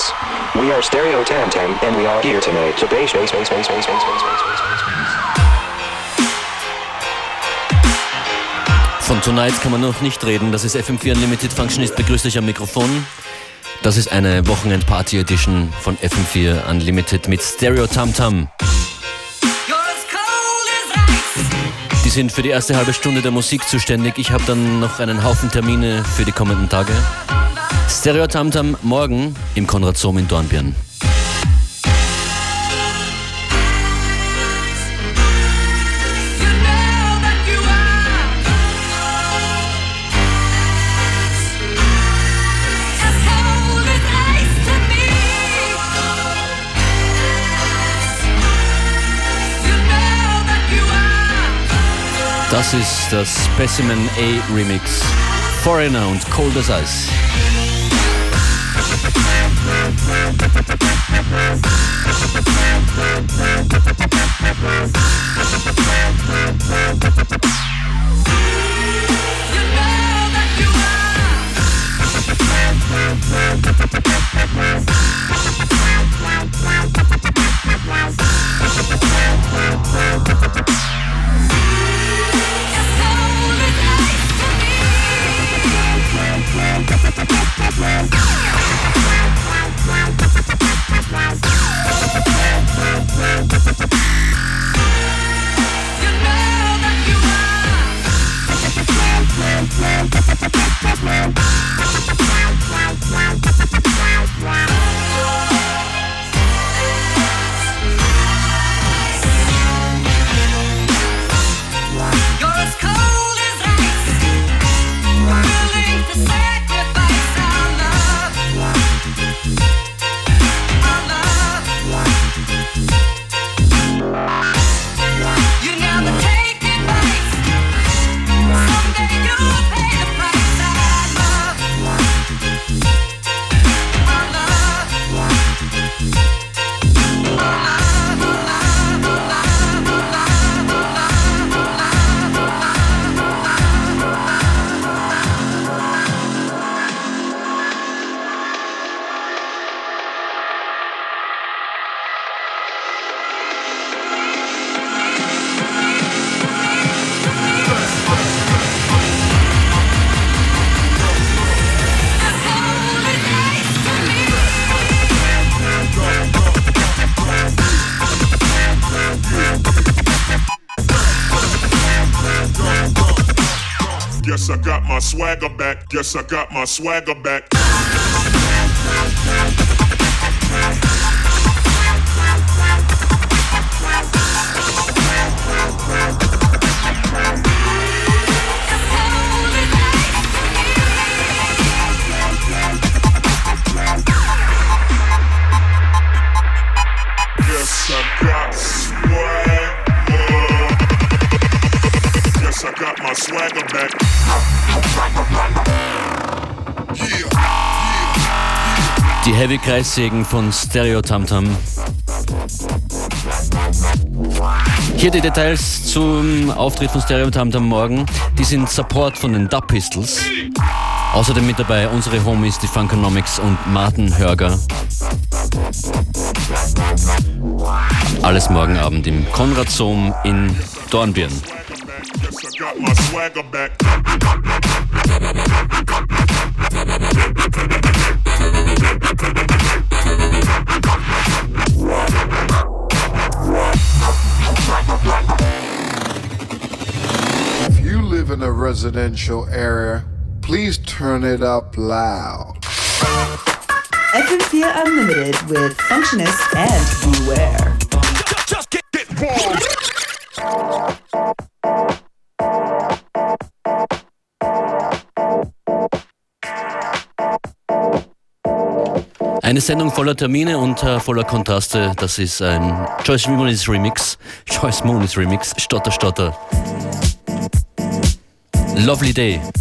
Yes. We are Stereo Tam Tam and we are here tonight to bass bass bass bass bass bass bass bass bass bass Von Tonight kann man noch nicht reden. Das ist FM4 Unlimited Functionist. Begrüßt euch am Mikrofon. Das ist eine Wochenend-Party-Edition von FM4 Unlimited mit Stereo Tam Tam. Die sind für die erste halbe Stunde der Musik zuständig. Ich habe dann noch einen Haufen Termine für die kommenden Tage. Stereo Tam Tam morgen im Konrad Sohm in Dornbirn. Das ist das Specimen A Remix. Foreigner und Cold as Ice. You know that you are. my swagger back. Yes, I got my swagger back. swagger back. Die Heavy Kreissägen von Stereo Tam Tam. Hier die Details zum Auftritt von Stereo Tam Tam morgen. Die sind Support von den Dub Pistols. Außerdem mit dabei unsere Homies, die Funkonomics und Martin Hörger. Alles morgen Abend im Konrad Sohm in Dornbirn. Residential area, please turn it up loud. FM4 Unlimited with Functionist and Beware. Just get, get warm. Eine Sendung voller Termine und äh, voller Kontraste. Das ist ein Joyce Moonis Remix. Joyce Moonis Remix. Stotter, Stotter. Lovely Day.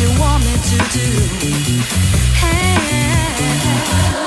You want me to do. Love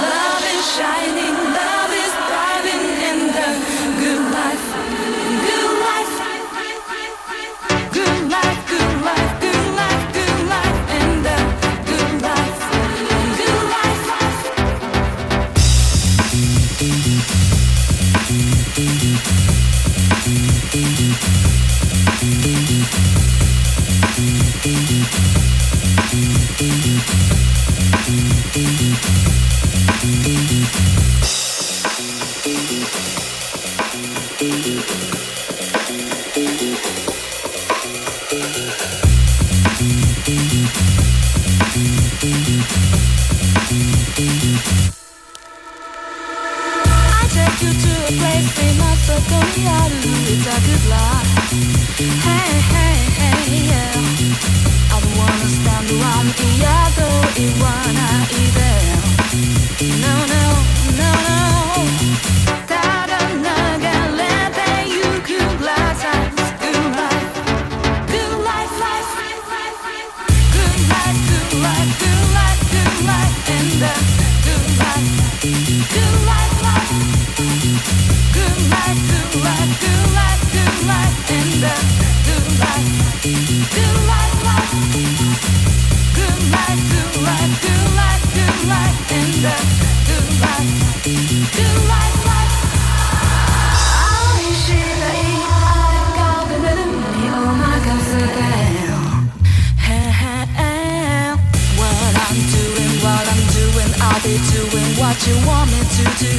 you want me to do.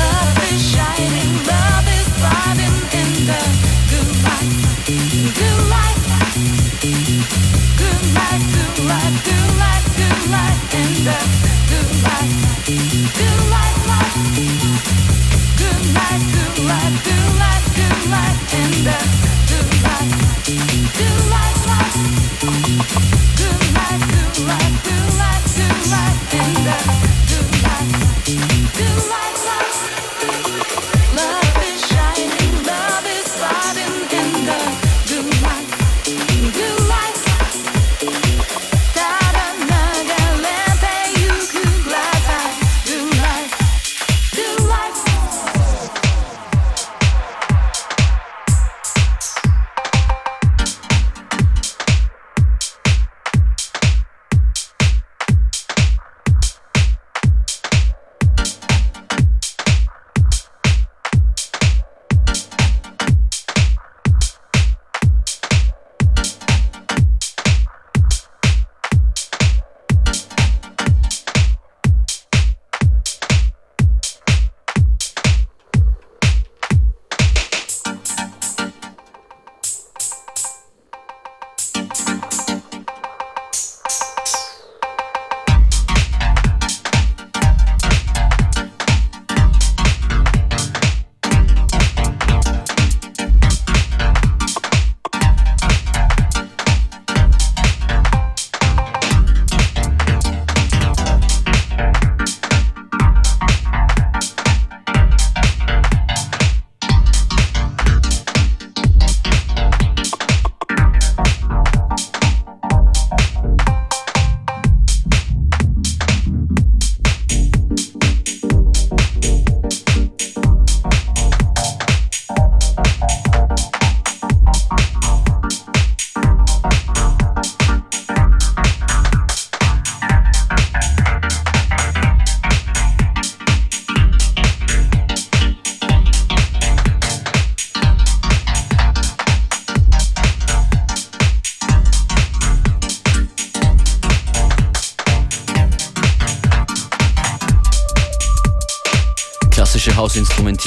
Love is shining, love is in the good life, good good good good good in the good good. Good good good and the good good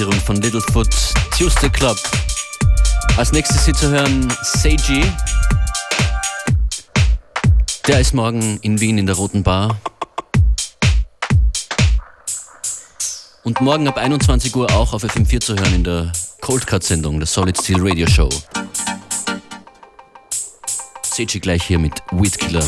Hausinstrumentierung von Littlefoot, Tuesday Club. Als nächstes hier zu hören Seiji. Der ist morgen in Wien in der Roten Bar. Und morgen ab 21 Uhr auch auf FM4 zu hören in der Cold Cut Sendung, der Solid Steel Radio Show. Seiji gleich hier mit Weedkiller.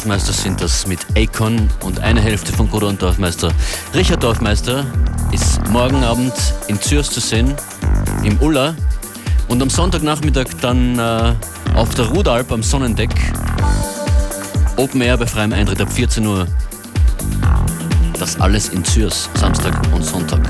Dorfmeister sind das mit Akon und eine Hälfte von und Dorfmeister. Richard Dorfmeister ist morgen Abend in Zürs zu sehen, im Ulla. Und am Sonntagnachmittag dann äh, auf der Rudalp am Sonnendeck. Open Air bei freiem Eintritt ab 14 Uhr. Das alles in Zürs, Samstag und Sonntag.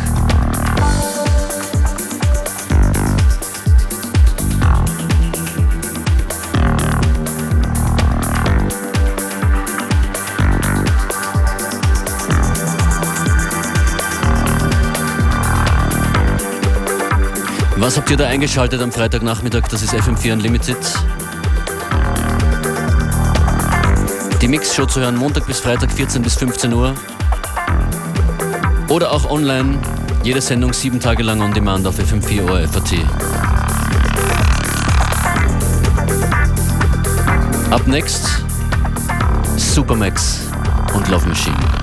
Was habt ihr da eingeschaltet am Freitagnachmittag? Das ist FM4 Unlimited. Die Mix-Show zu hören Montag bis Freitag 14 bis 15 Uhr. Oder auch online. Jede Sendung sieben Tage lang on demand auf FM4 Uhr FAT. Up next Supermax und Love Machine.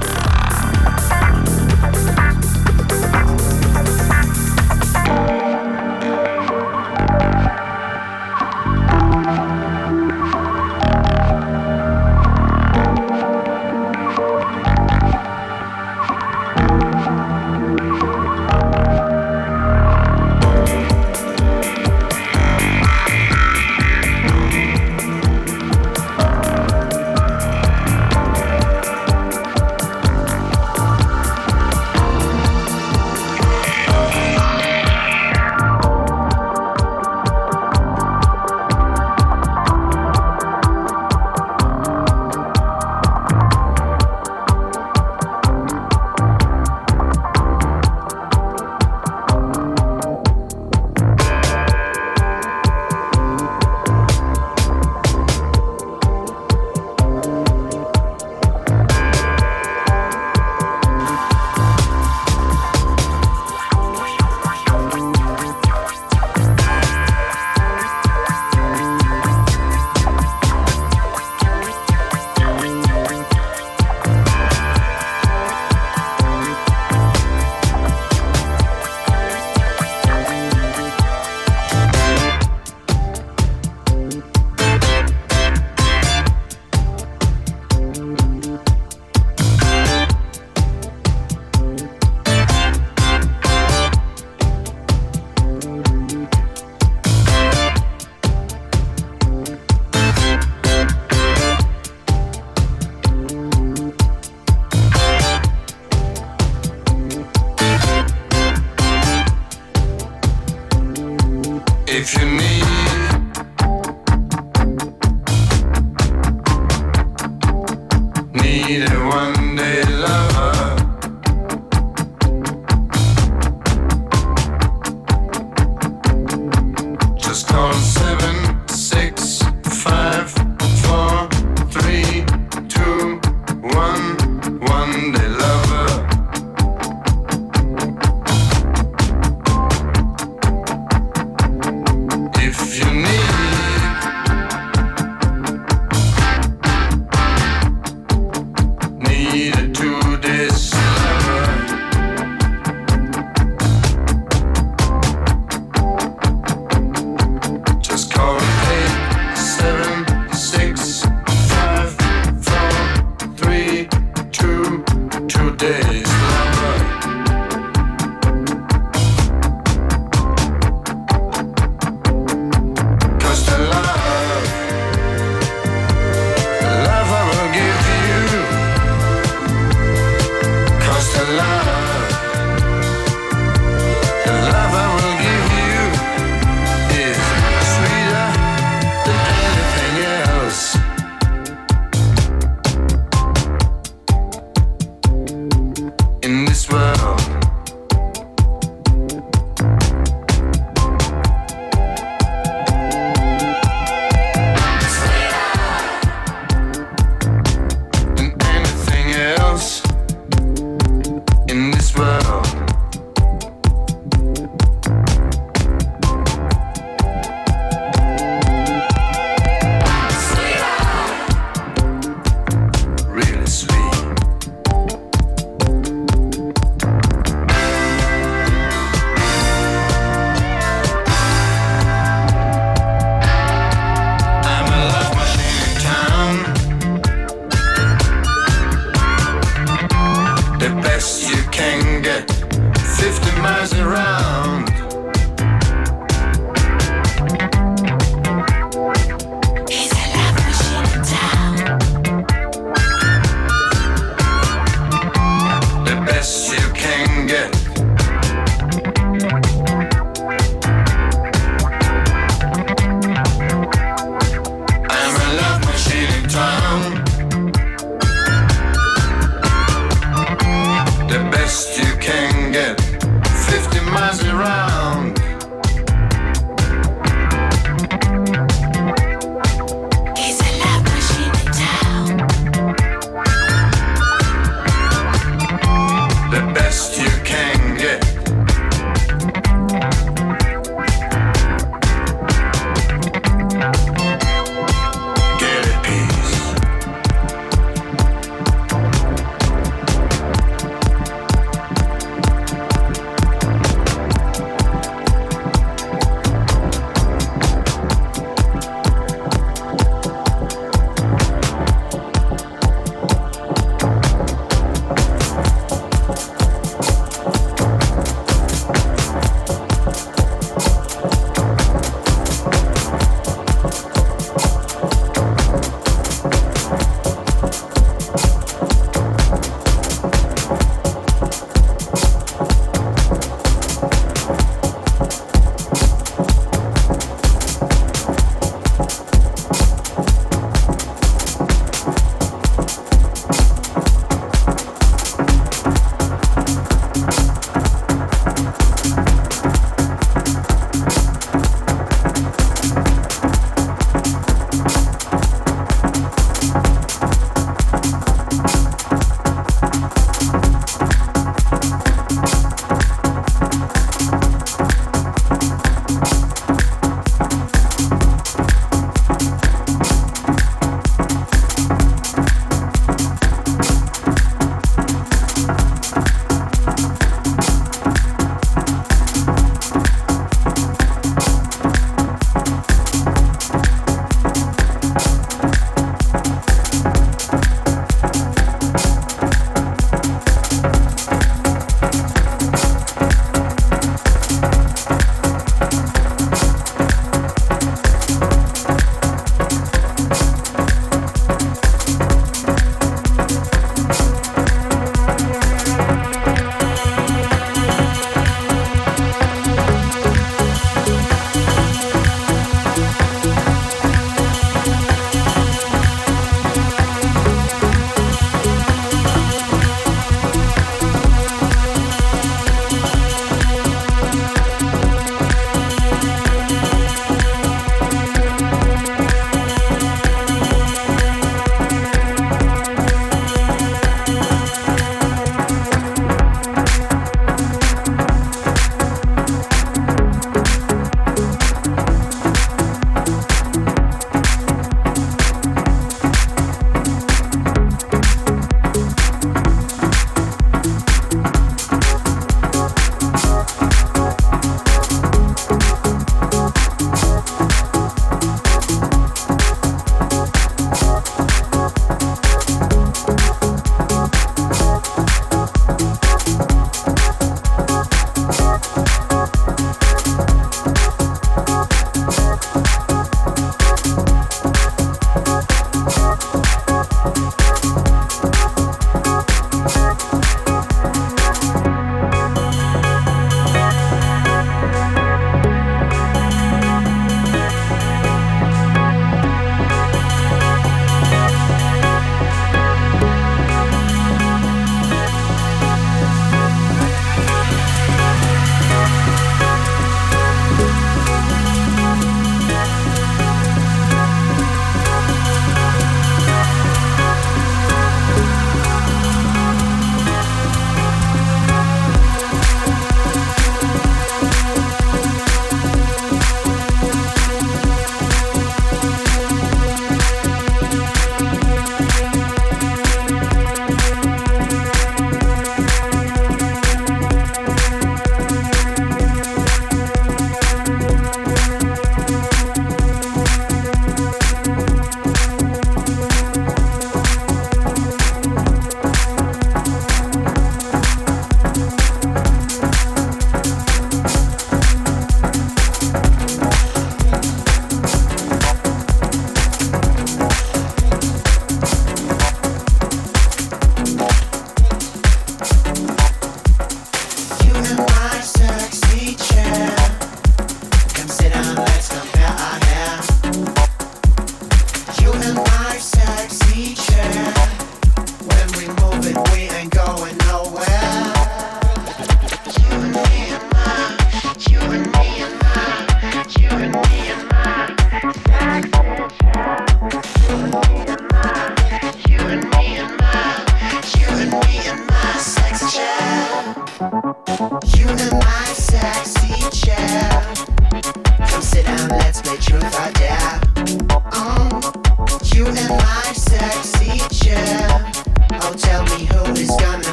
Best you can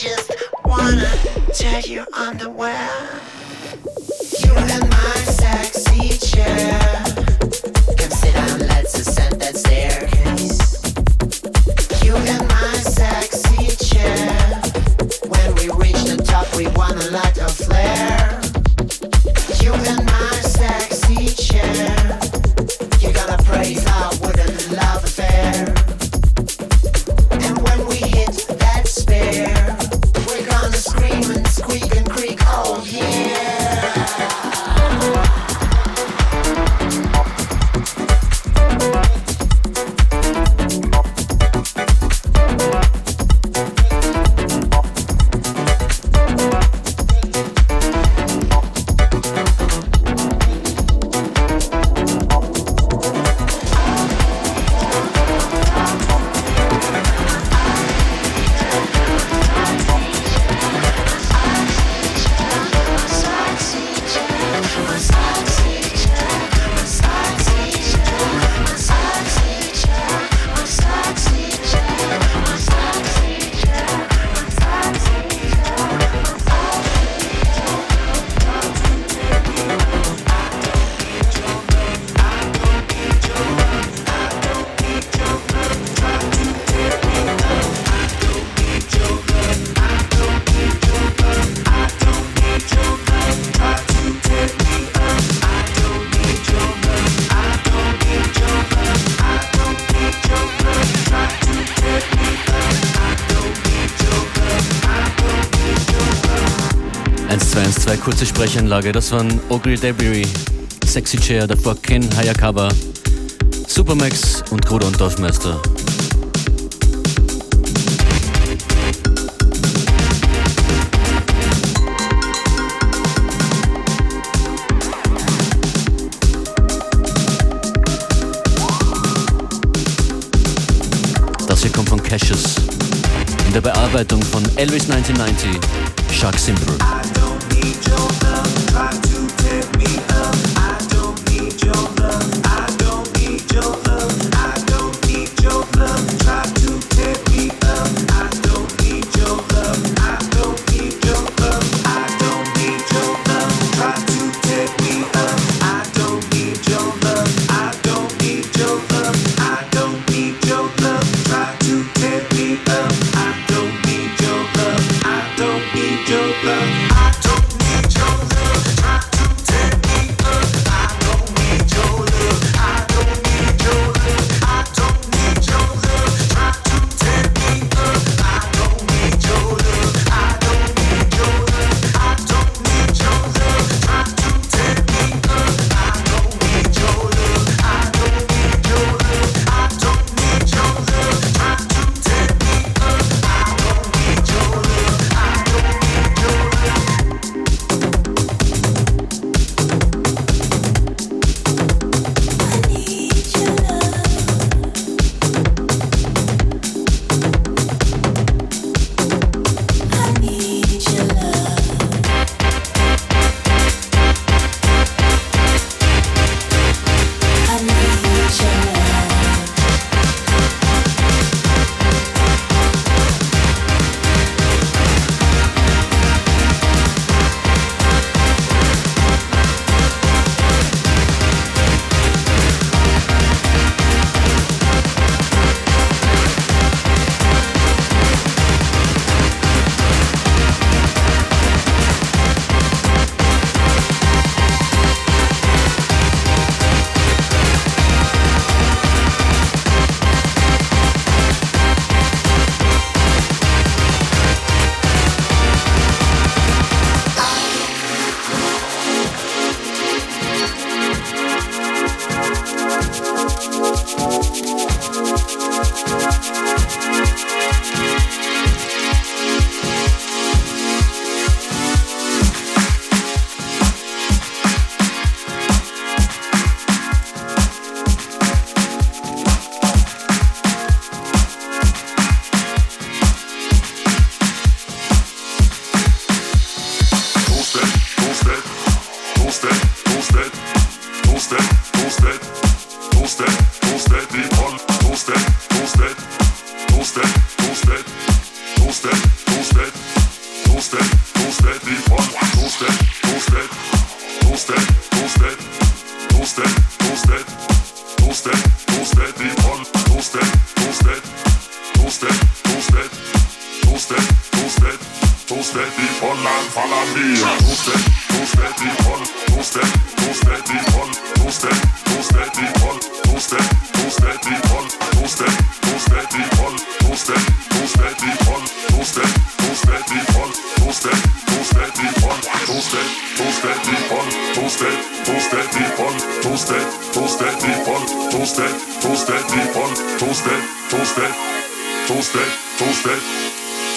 just wanna tear your underwear. You and my sexy chair. zwei kurze Sprechanlage. Das waren Ogre Debris, Sexy Chair, davor Ken Hayakawa, Supermax und Gruder und Dorfmeister. Das hier kommt von Cassius. in der Bearbeitung von Elvis 1990, Shark Simple. Joker, try to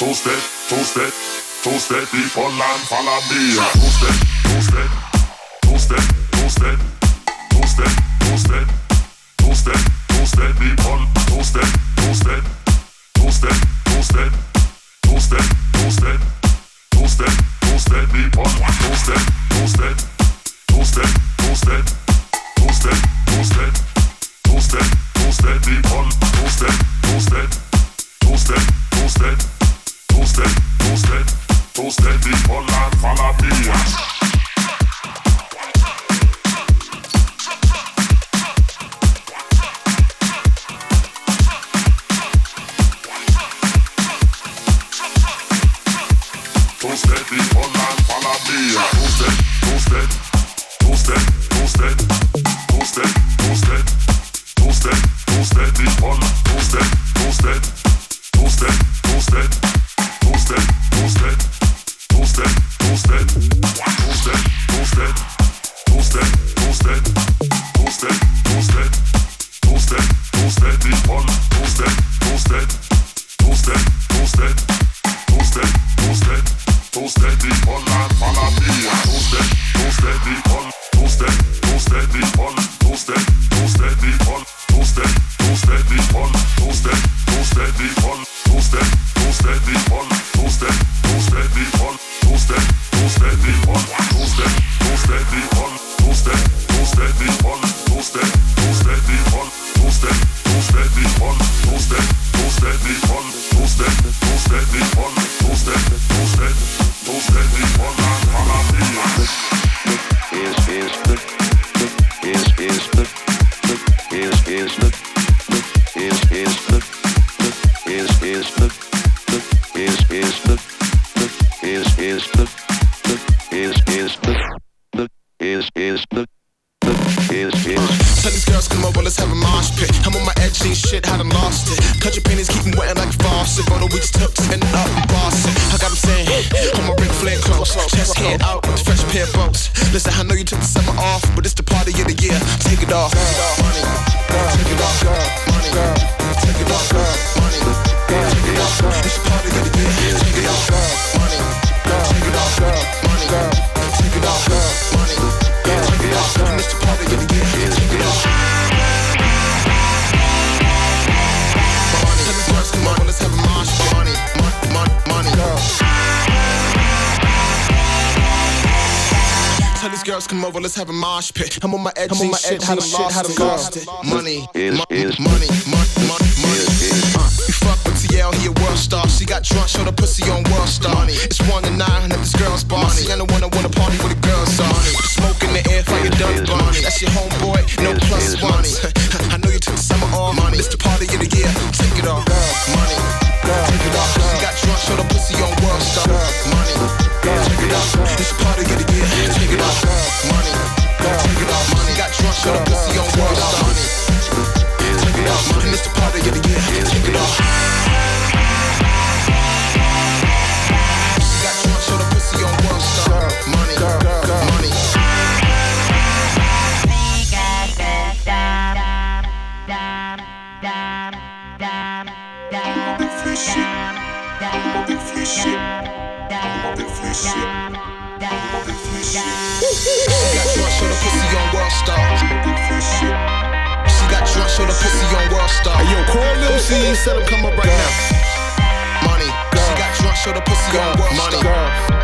two step, two step, two step, people and follow me. Two step, two step, two step, two step. girls come over, let's have a mosh pit. I'm on my edge, I'm on my edge, had them lost, had them lost it. Money, money, money, money, money. You fuck with TL, he a world star. She got drunk, showed her pussy on world star. It's one to nine, nine hundred. This girl's bossy. And the one I wanna party with the girls on. Smoke in the air, fire done Barney. That's your homeboy, no plus, plus one. I know you took the summer off. Money. It's the party of the year. Take it off. Money. Take it off. She got drunk, showed her pussy on world star. Money. Girl. Take it off. It's the party of the year. shut up. star. Yo, call Lil C and tell him come up right now. Money, she got drunk, show the pussy on world Money. Star.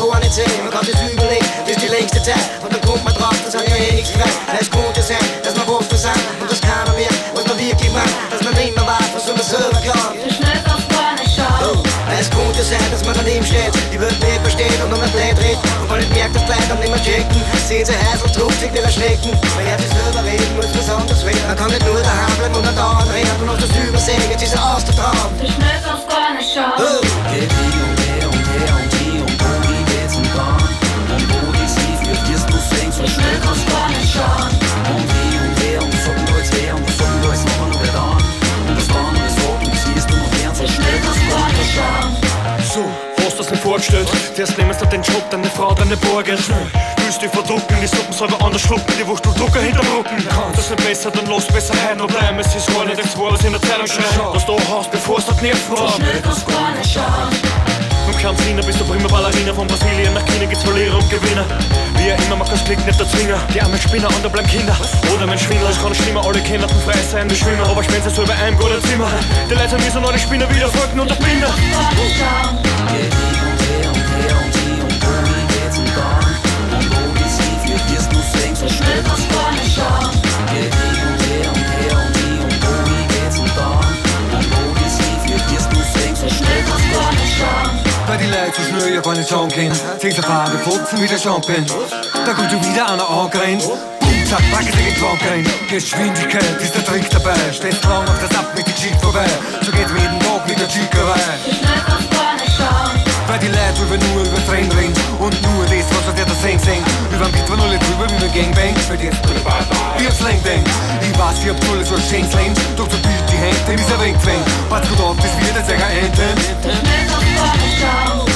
Anders oder gar nicht sehen. Man kann es überlegen, das ist die längste Zeit. Und dann kommt man drauf, das hat ja eh nichts gefragt. Es könnte sein, dass man was versandt und das keiner merkt, was man wirklich macht. Dass man nicht mehr weiß, was man selber kann. Es könnte sein, dass man daneben steht, die Welt nicht versteht und um ein Blät dreht. Und man nicht merkt, dass Leute dann nicht mehr checken. Sehen sie heiß und druckt sich der Schnecken. Man hört sich selber reden, muss was anderes werden. Man kann nicht nur daheim bleiben und dann dauernd reden und auf das Übersehen, jetzt ist er aus der Traum. Oh. Nicht vorgestellt? Zuerst nimmst du den Job, deine Frau, deine Borge. Willst dich verdrucken, die Suppen selber anders schlucken, die Wuchteldrucker hinterm Rücken. Kannst das nicht besser, dann los besser heim und bleiben. Es ist gar nicht das was in der Zeitung steht. Was du hast, bevor es dort nervt war. Vom Kampfdiener bis zur Prima Ballerina Von Brasilien nach China geht's Verlierer und Gewinner Wie er immer macht das Klick, nicht der Zwinger Die armen Spinner, andere bleiben Kinder Oder mein Schwindler, es kann schlimmer Alle Kinder frei sein wie Schwimmer Aber Spencer soll bei einem guten Zimmer Die Leute müssen alle Spinner wieder folgen und der Binder du so schnell du gar nicht schauen Geht die und her und her und die und wo die geht's und dann Und wo die sie führt, wirst du sehen, so schnell du gar nicht schauen Weil die Leute so schnell ja nicht schauen können. Sehen sie Farbe putzen wie der Champion. Da kommt schon wieder einer. Bumm, zack, packen sie rein. Geschwindigkeit ist der Trick dabei. Stehst lang auf das Ab mit der Geschichte vorbei. So geht's jeden Tag mit der Hab alles so schön slang Doch so bild die Hände, ist er wegfängt Pass gut auf, das wird jetzt ein Enten Geht die